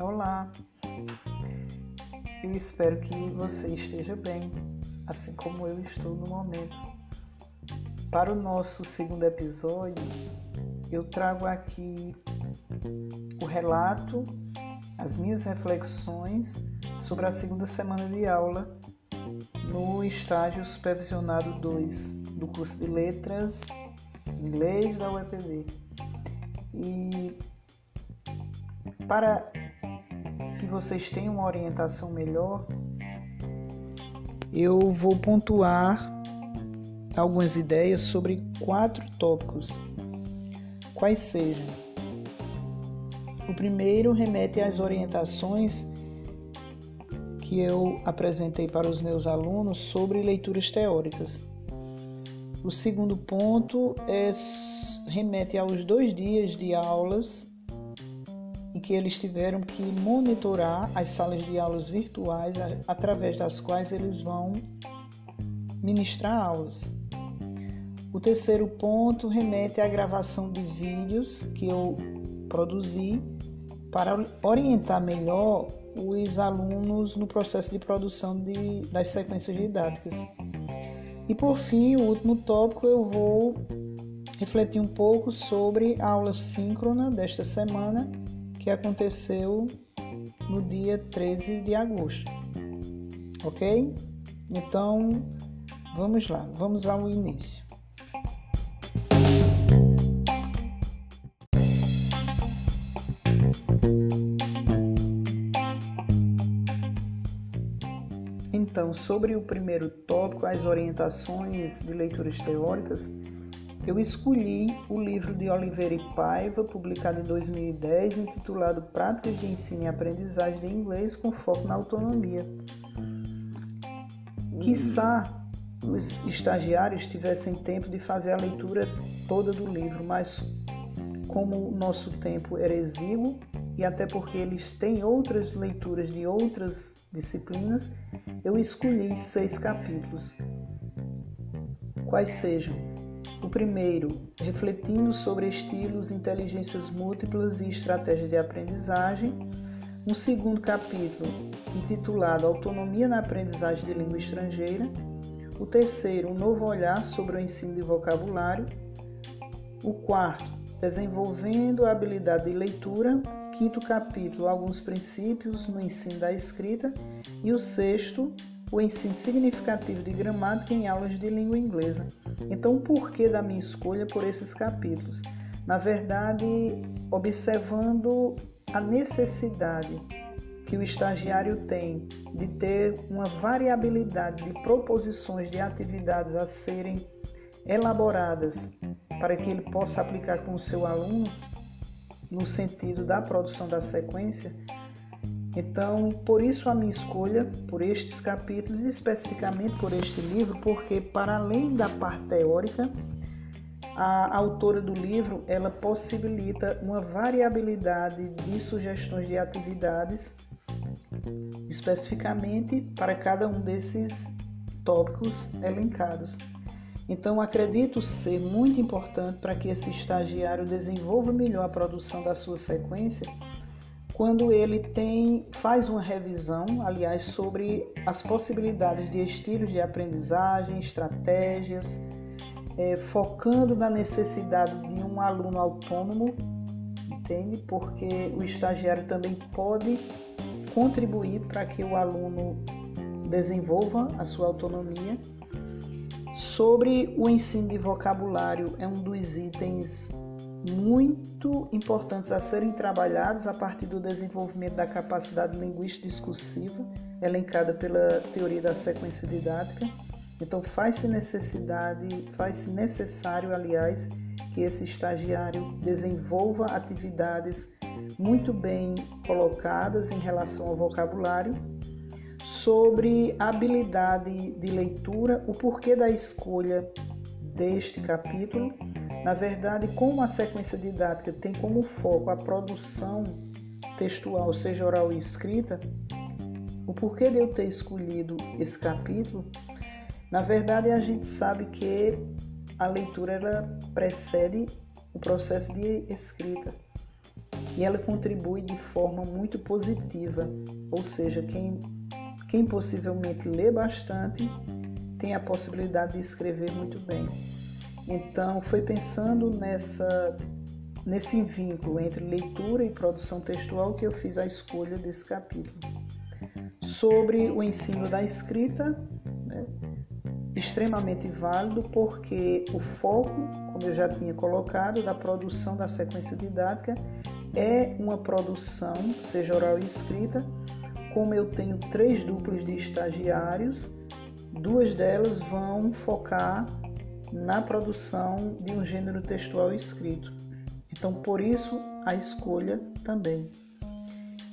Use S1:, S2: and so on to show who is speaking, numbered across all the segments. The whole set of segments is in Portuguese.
S1: Olá, eu espero que você esteja bem, assim como eu estou no momento. Para o nosso segundo episódio, eu trago aqui o relato, as minhas reflexões sobre a segunda semana de aula no estágio supervisionado 2 do curso de Letras Inglês da UEPB. E para que vocês tenham uma orientação melhor, eu vou pontuar algumas ideias sobre quatro tópicos, quais sejam. O primeiro remete às orientações que eu apresentei para os meus alunos sobre leituras teóricas. O segundo ponto é, remete aos dois dias de aulas em que eles tiveram que monitorar as salas de aulas virtuais através das quais eles vão ministrar aulas. O terceiro ponto remete à gravação de vídeos que eu produzi para orientar melhor os alunos no processo de produção de, das sequências didáticas. E por fim, o último tópico, eu vou refletir um pouco sobre a aula síncrona desta semana que aconteceu no dia 13 de agosto. Ok? Então, vamos lá, vamos ao início. Então, sobre o primeiro tópico, as orientações de leituras teóricas, eu escolhi o livro de Oliveira e Paiva, publicado em 2010, intitulado Práticas de Ensino e Aprendizagem de Inglês com Foco na Autonomia. Quiçá os estagiários tivessem tempo de fazer a leitura toda do livro, mas como o nosso tempo era exíguo e até porque eles têm outras leituras de outras disciplinas, eu escolhi seis capítulos. Quais sejam? O primeiro, refletindo sobre estilos, inteligências múltiplas e estratégias de aprendizagem. Um segundo capítulo, intitulado Autonomia na Aprendizagem de Língua Estrangeira. O terceiro, um novo olhar sobre o ensino de vocabulário. O quarto, desenvolvendo a habilidade de leitura quinto capítulo, alguns princípios no ensino da escrita, e o sexto, o ensino significativo de gramática em aulas de língua inglesa. Então, o porquê da minha escolha por esses capítulos? Na verdade, observando a necessidade que o estagiário tem de ter uma variabilidade de proposições de atividades a serem elaboradas para que ele possa aplicar com o seu aluno, no sentido da produção da sequência. Então, por isso a minha escolha por estes capítulos, especificamente por este livro, porque para além da parte teórica, a autora do livro ela possibilita uma variabilidade de sugestões de atividades especificamente para cada um desses tópicos elencados. Então, acredito ser muito importante para que esse estagiário desenvolva melhor a produção da sua sequência quando ele tem faz uma revisão, aliás, sobre as possibilidades de estilos de aprendizagem, estratégias, é, focando na necessidade de um aluno autônomo, entende? Porque o estagiário também pode contribuir para que o aluno desenvolva a sua autonomia sobre o ensino de vocabulário, é um dos itens muito importantes a serem trabalhados a partir do desenvolvimento da capacidade linguística discursiva, elencada pela teoria da sequência didática. Então faz-se necessidade, faz-se necessário, aliás, que esse estagiário desenvolva atividades muito bem colocadas em relação ao vocabulário sobre habilidade de leitura, o porquê da escolha deste capítulo. Na verdade, como a sequência didática tem como foco a produção textual, seja oral e escrita, o porquê de eu ter escolhido esse capítulo, na verdade a gente sabe que a leitura ela precede o processo de escrita e ela contribui de forma muito positiva, ou seja, quem, quem possivelmente lê bastante tem a possibilidade de escrever muito bem. Então, foi pensando nessa, nesse vínculo entre leitura e produção textual que eu fiz a escolha desse capítulo. Sobre o ensino da escrita, né, extremamente válido porque o foco, como eu já tinha colocado, da produção da sequência didática é uma produção, seja oral e escrita, como eu tenho três duplas de estagiários, duas delas vão focar na produção de um gênero textual escrito. Então, por isso, a escolha também.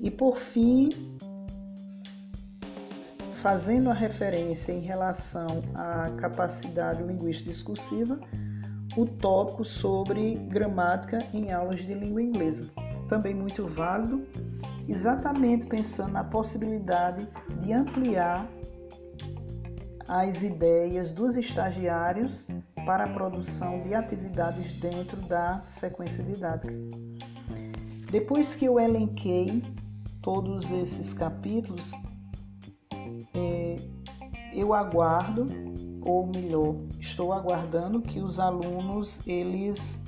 S1: E por fim, fazendo a referência em relação à capacidade linguística discursiva, o tópico sobre gramática em aulas de língua inglesa. Também muito válido, exatamente pensando na possibilidade de ampliar as ideias dos estagiários para a produção de atividades dentro da sequência didática. Depois que eu elenquei todos esses capítulos, é, eu aguardo ou melhor, estou aguardando que os alunos eles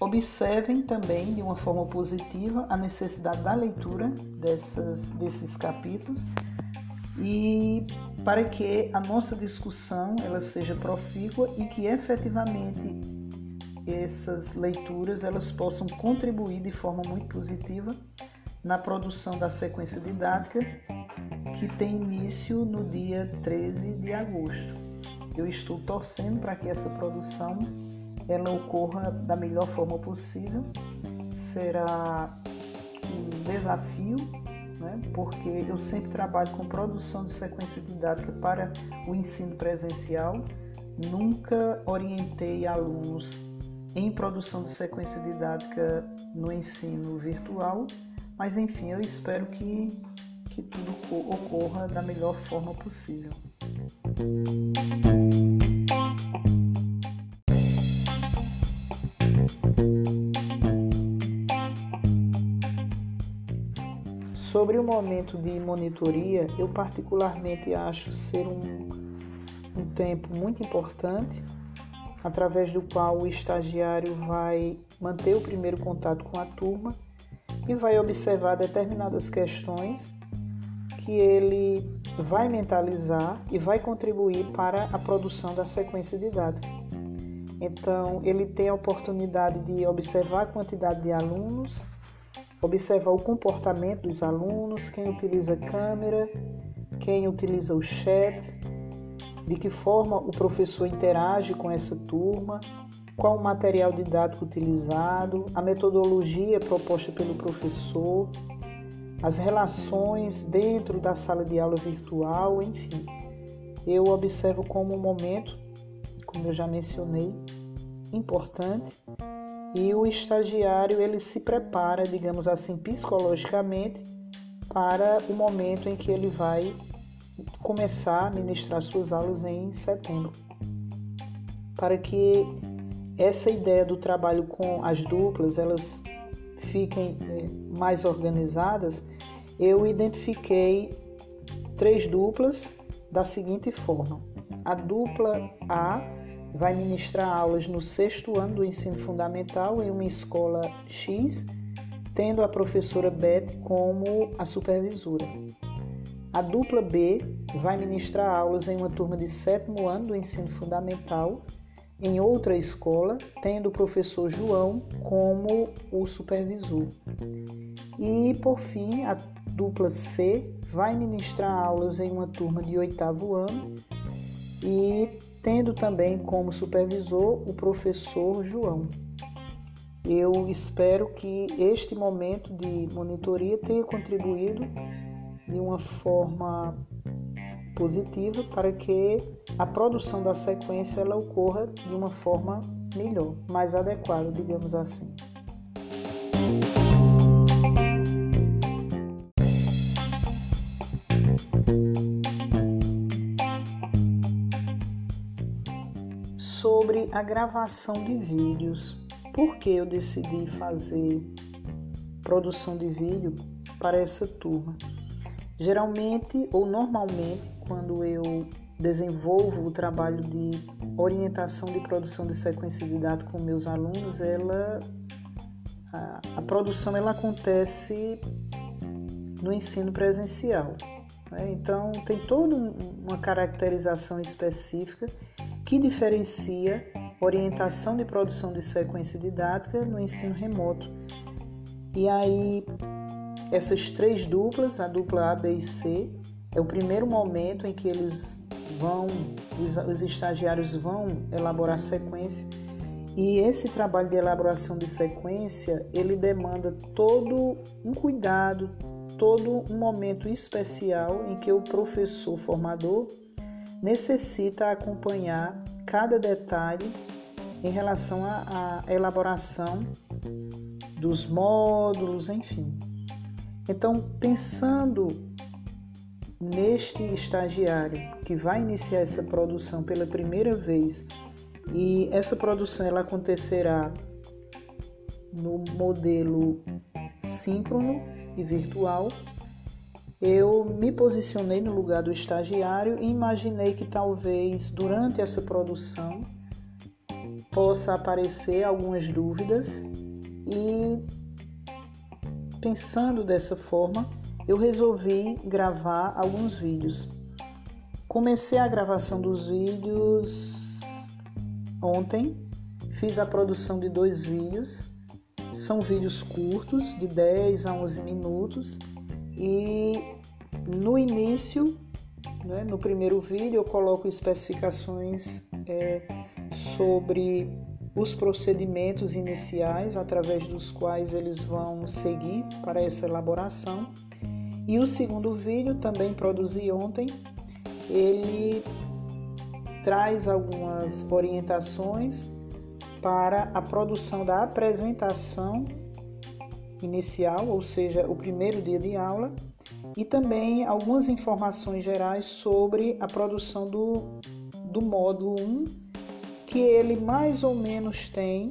S1: observem também de uma forma positiva a necessidade da leitura dessas, desses capítulos e para que a nossa discussão ela seja profícua e que efetivamente essas leituras elas possam contribuir de forma muito positiva na produção da sequência didática que tem início no dia 13 de agosto. Eu estou torcendo para que essa produção ela ocorra da melhor forma possível. Será um desafio, né? porque eu sempre trabalho com produção de sequência didática para o ensino presencial. Nunca orientei alunos em produção de sequência didática no ensino virtual, mas enfim, eu espero que, que tudo ocorra da melhor forma possível. Sobre o momento de monitoria, eu particularmente acho ser um, um tempo muito importante, através do qual o estagiário vai manter o primeiro contato com a turma e vai observar determinadas questões que ele vai mentalizar e vai contribuir para a produção da sequência didática. Então, ele tem a oportunidade de observar a quantidade de alunos, observar o comportamento dos alunos, quem utiliza câmera, quem utiliza o chat, de que forma o professor interage com essa turma, qual o material didático utilizado, a metodologia proposta pelo professor, as relações dentro da sala de aula virtual, enfim. Eu observo como um momento, como eu já mencionei, importante e o estagiário ele se prepara, digamos assim, psicologicamente para o momento em que ele vai começar a ministrar suas aulas em setembro. Para que essa ideia do trabalho com as duplas, elas fiquem eh, mais organizadas, eu identifiquei três duplas da seguinte forma: a dupla A vai ministrar aulas no sexto ano do ensino fundamental em uma escola X, tendo a professora Beth como a supervisora. A dupla B vai ministrar aulas em uma turma de sétimo ano do ensino fundamental em outra escola, tendo o professor João como o supervisor. E, por fim, a dupla C vai ministrar aulas em uma turma de oitavo ano e tendo também como supervisor o professor João. Eu espero que este momento de monitoria tenha contribuído de uma forma positiva para que a produção da sequência ela ocorra de uma forma melhor, mais adequada, digamos assim. Sobre a gravação de vídeos. Por que eu decidi fazer produção de vídeo para essa turma? Geralmente ou normalmente, quando eu desenvolvo o trabalho de orientação de produção de sequência didática com meus alunos, ela a, a produção ela acontece no ensino presencial. Né? Então tem toda uma caracterização específica que diferencia orientação de produção de sequência didática no ensino remoto. E aí essas três duplas, a dupla A, B e C, é o primeiro momento em que eles vão, os, os estagiários vão elaborar sequência. E esse trabalho de elaboração de sequência, ele demanda todo um cuidado, todo um momento especial em que o professor formador necessita acompanhar cada detalhe em relação à elaboração dos módulos, enfim. Então, pensando neste estagiário que vai iniciar essa produção pela primeira vez e essa produção ela acontecerá no modelo síncrono e virtual, eu me posicionei no lugar do estagiário e imaginei que talvez durante essa produção possa aparecer algumas dúvidas e pensando dessa forma, eu resolvi gravar alguns vídeos. Comecei a gravação dos vídeos ontem, fiz a produção de dois vídeos. São vídeos curtos, de 10 a 11 minutos, e no início, né, no primeiro vídeo, eu coloco especificações é, sobre os procedimentos iniciais através dos quais eles vão seguir para essa elaboração. E o segundo vídeo, também produzi ontem, ele traz algumas orientações para a produção da apresentação inicial, ou seja, o primeiro dia de aula, e também algumas informações gerais sobre a produção do, do módulo 1 que ele mais ou menos tem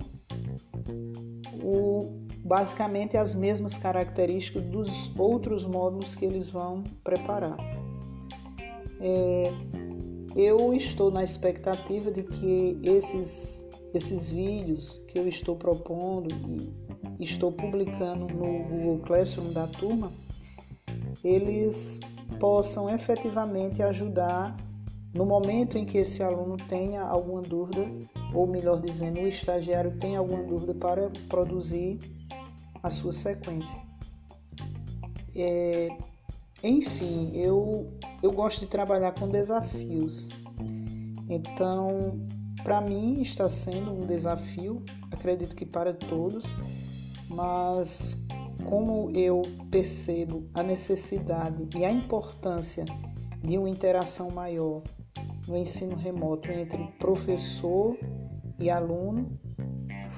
S1: o, basicamente as mesmas características dos outros módulos que eles vão preparar. É, eu estou na expectativa de que esses, esses vídeos que eu estou propondo e estou publicando no Google Classroom da turma, eles possam efetivamente ajudar no momento em que esse aluno tenha alguma dúvida, ou melhor dizendo, o estagiário tenha alguma dúvida para produzir a sua sequência. É, enfim, eu, eu gosto de trabalhar com desafios. Então, para mim está sendo um desafio, acredito que para todos, mas como eu percebo a necessidade e a importância de uma interação maior no ensino remoto entre professor e aluno.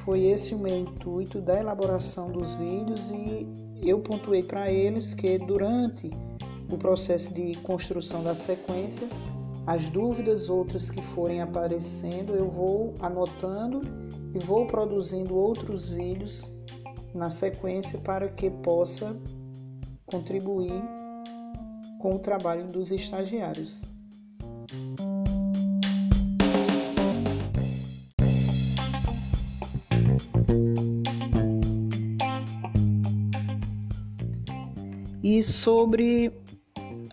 S1: Foi esse o meu intuito da elaboração dos vídeos e eu pontuei para eles que durante o processo de construção da sequência, as dúvidas outras que forem aparecendo, eu vou anotando e vou produzindo outros vídeos na sequência para que possa contribuir com o trabalho dos estagiários. E sobre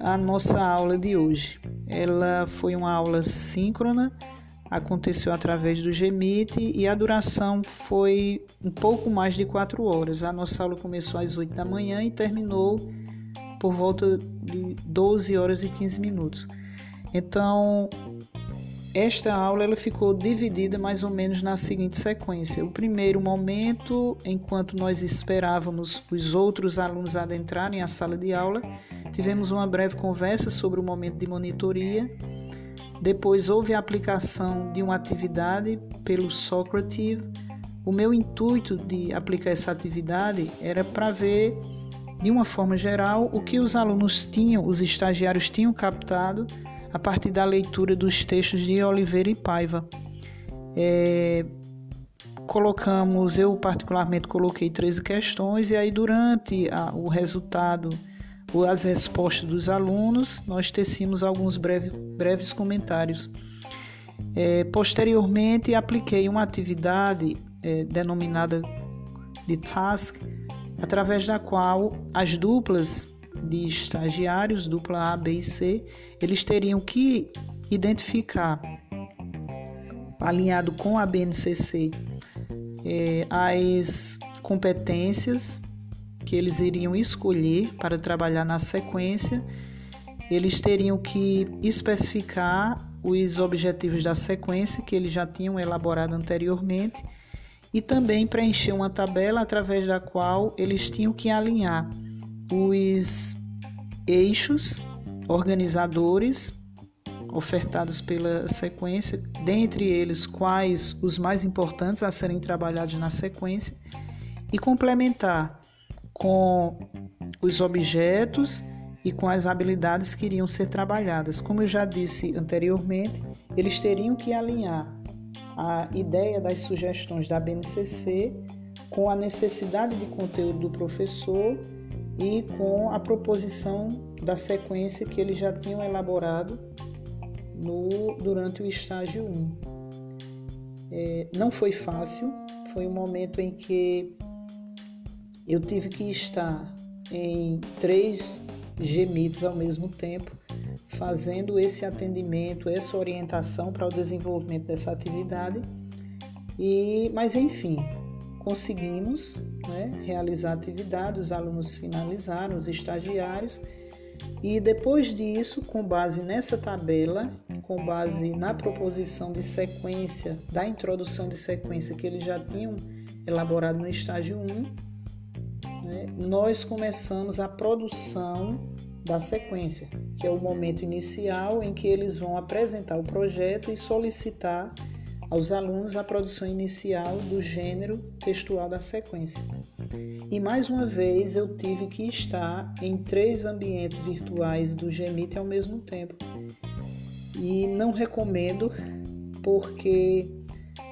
S1: a nossa aula de hoje. Ela foi uma aula síncrona, aconteceu através do Gmeet e a duração foi um pouco mais de quatro horas. A nossa aula começou às 8 da manhã e terminou por volta de 12 horas e 15 minutos. Então, esta aula ela ficou dividida mais ou menos na seguinte sequência. O primeiro momento, enquanto nós esperávamos os outros alunos adentrarem a sala de aula, tivemos uma breve conversa sobre o momento de monitoria. Depois houve a aplicação de uma atividade pelo Socrative. O meu intuito de aplicar essa atividade era para ver, de uma forma geral, o que os alunos tinham, os estagiários tinham captado a partir da leitura dos textos de Oliveira e Paiva. É, colocamos, eu particularmente coloquei 13 questões, e aí durante a, o resultado, as respostas dos alunos, nós tecimos alguns breve, breves comentários. É, posteriormente, apliquei uma atividade é, denominada de task, através da qual as duplas de estagiários, dupla A, B e C, eles teriam que identificar, alinhado com a BNCC, é, as competências que eles iriam escolher para trabalhar na sequência. Eles teriam que especificar os objetivos da sequência que eles já tinham elaborado anteriormente e também preencher uma tabela através da qual eles tinham que alinhar os eixos organizadores ofertados pela sequência, dentre eles quais os mais importantes a serem trabalhados na sequência, e complementar com os objetos e com as habilidades que iriam ser trabalhadas. Como eu já disse anteriormente, eles teriam que alinhar a ideia das sugestões da BNCC com a necessidade de conteúdo do professor e com a proposição da sequência que eles já tinham elaborado no, durante o estágio 1. É, não foi fácil, foi um momento em que eu tive que estar em três gemites ao mesmo tempo, fazendo esse atendimento, essa orientação para o desenvolvimento dessa atividade. E, mas enfim, conseguimos né, realizar a atividade, os alunos finalizaram, os estagiários, e depois disso, com base nessa tabela, com base na proposição de sequência, da introdução de sequência que eles já tinham elaborado no estágio 1, né, nós começamos a produção da sequência, que é o momento inicial em que eles vão apresentar o projeto e solicitar aos alunos a produção inicial do gênero textual da sequência. E mais uma vez eu tive que estar em três ambientes virtuais do Gemite ao mesmo tempo. E não recomendo porque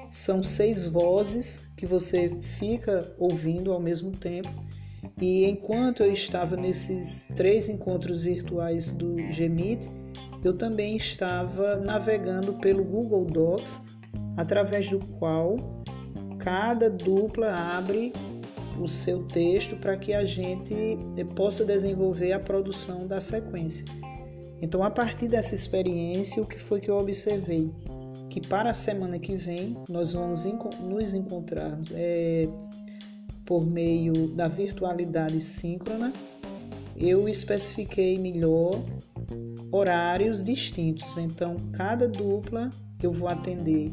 S1: são seis vozes que você fica ouvindo ao mesmo tempo. E enquanto eu estava nesses três encontros virtuais do Gemite, eu também estava navegando pelo Google Docs através do qual cada dupla abre o seu texto para que a gente possa desenvolver a produção da sequência. Então, a partir dessa experiência, o que foi que eu observei? Que para a semana que vem nós vamos nos encontrar é, por meio da virtualidade síncrona. Eu especifiquei melhor horários distintos. Então, cada dupla eu vou atender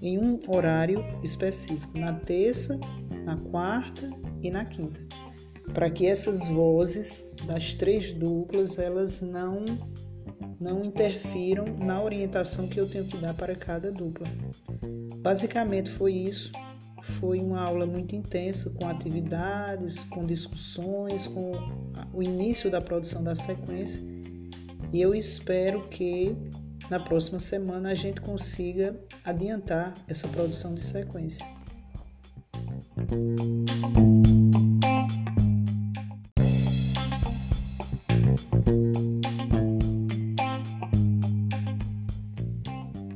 S1: em um horário específico, na terça, na quarta e na quinta, para que essas vozes das três duplas elas não não interfiram na orientação que eu tenho que dar para cada dupla. Basicamente foi isso. Foi uma aula muito intensa, com atividades, com discussões, com o início da produção da sequência. E eu espero que na próxima semana a gente consiga adiantar essa produção de sequência.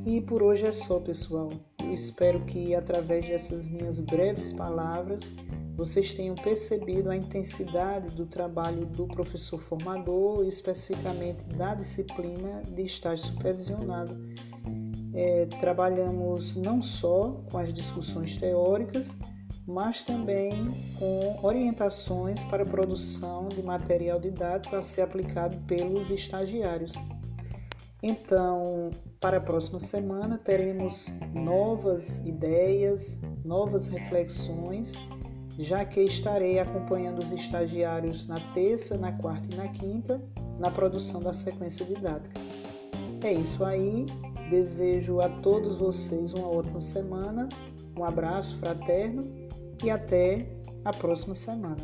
S1: E por hoje é só, pessoal. Espero que através dessas minhas breves palavras vocês tenham percebido a intensidade do trabalho do professor formador, especificamente da disciplina de estágio supervisionado. É, trabalhamos não só com as discussões teóricas, mas também com orientações para a produção de material didático a ser aplicado pelos estagiários. Então, para a próxima semana teremos novas ideias, novas reflexões já que estarei acompanhando os estagiários na terça, na quarta e na quinta na produção da sequência didática. É isso aí. Desejo a todos vocês uma ótima semana, um abraço fraterno e até a próxima semana.